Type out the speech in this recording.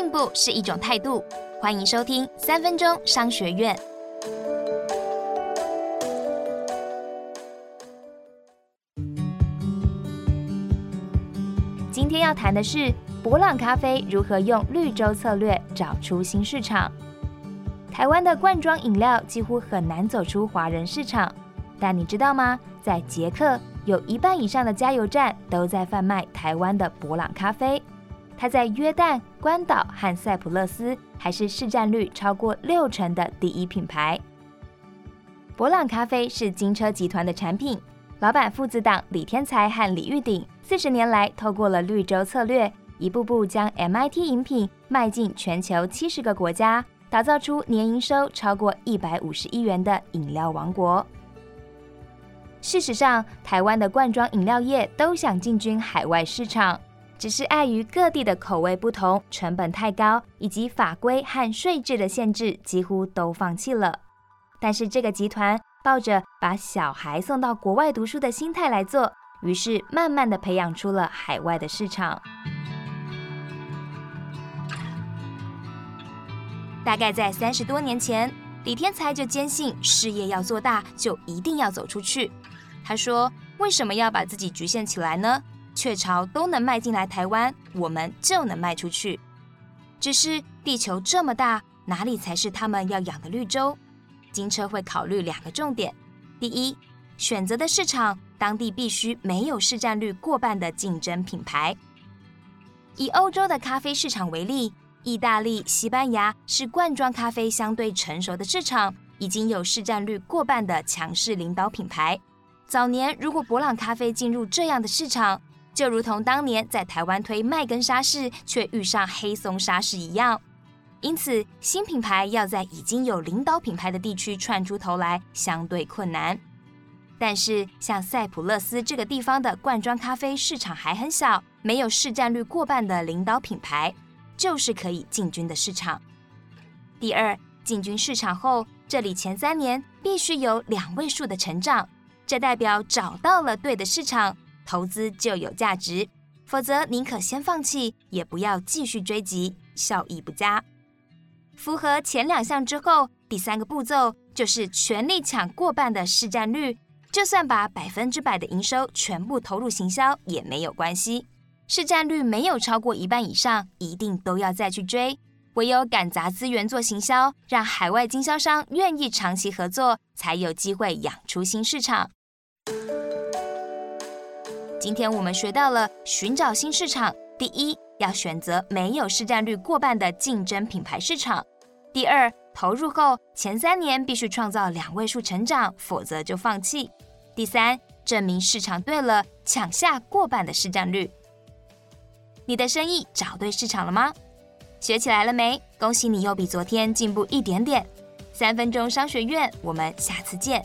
进步是一种态度。欢迎收听三分钟商学院。今天要谈的是博朗咖啡如何用绿洲策略找出新市场。台湾的罐装饮料几乎很难走出华人市场，但你知道吗？在捷克，有一半以上的加油站都在贩卖台湾的博朗咖啡。它在约旦、关岛和塞浦路斯还是市占率超过六成的第一品牌。博朗咖啡是金车集团的产品，老板父子档李天才和李玉鼎四十年来，透过了绿洲策略，一步步将 MIT 饮品迈进全球七十个国家，打造出年营收超过一百五十亿元的饮料王国。事实上，台湾的罐装饮料业都想进军海外市场。只是碍于各地的口味不同、成本太高，以及法规和税制的限制，几乎都放弃了。但是这个集团抱着把小孩送到国外读书的心态来做，于是慢慢的培养出了海外的市场。大概在三十多年前，李天才就坚信事业要做大，就一定要走出去。他说：“为什么要把自己局限起来呢？”雀巢都能卖进来台湾，我们就能卖出去。只是地球这么大，哪里才是他们要养的绿洲？金车会考虑两个重点：第一，选择的市场当地必须没有市占率过半的竞争品牌。以欧洲的咖啡市场为例，意大利、西班牙是罐装咖啡相对成熟的市场，已经有市占率过半的强势领导品牌。早年如果博朗咖啡进入这样的市场，就如同当年在台湾推麦根沙士，却遇上黑松沙士一样，因此新品牌要在已经有领导品牌的地区窜出头来，相对困难。但是像塞浦勒斯这个地方的罐装咖啡市场还很小，没有市占率过半的领导品牌，就是可以进军的市场。第二，进军市场后，这里前三年必须有两位数的成长，这代表找到了对的市场。投资就有价值，否则宁可先放弃，也不要继续追击，效益不佳。符合前两项之后，第三个步骤就是全力抢过半的市占率。就算把百分之百的营收全部投入行销也没有关系，市占率没有超过一半以上，一定都要再去追。唯有赶砸资源做行销，让海外经销商愿意长期合作，才有机会养出新市场。今天我们学到了寻找新市场，第一要选择没有市占率过半的竞争品牌市场；第二，投入后前三年必须创造两位数成长，否则就放弃；第三，证明市场对了，抢下过半的市占率。你的生意找对市场了吗？学起来了没？恭喜你又比昨天进步一点点。三分钟商学院，我们下次见。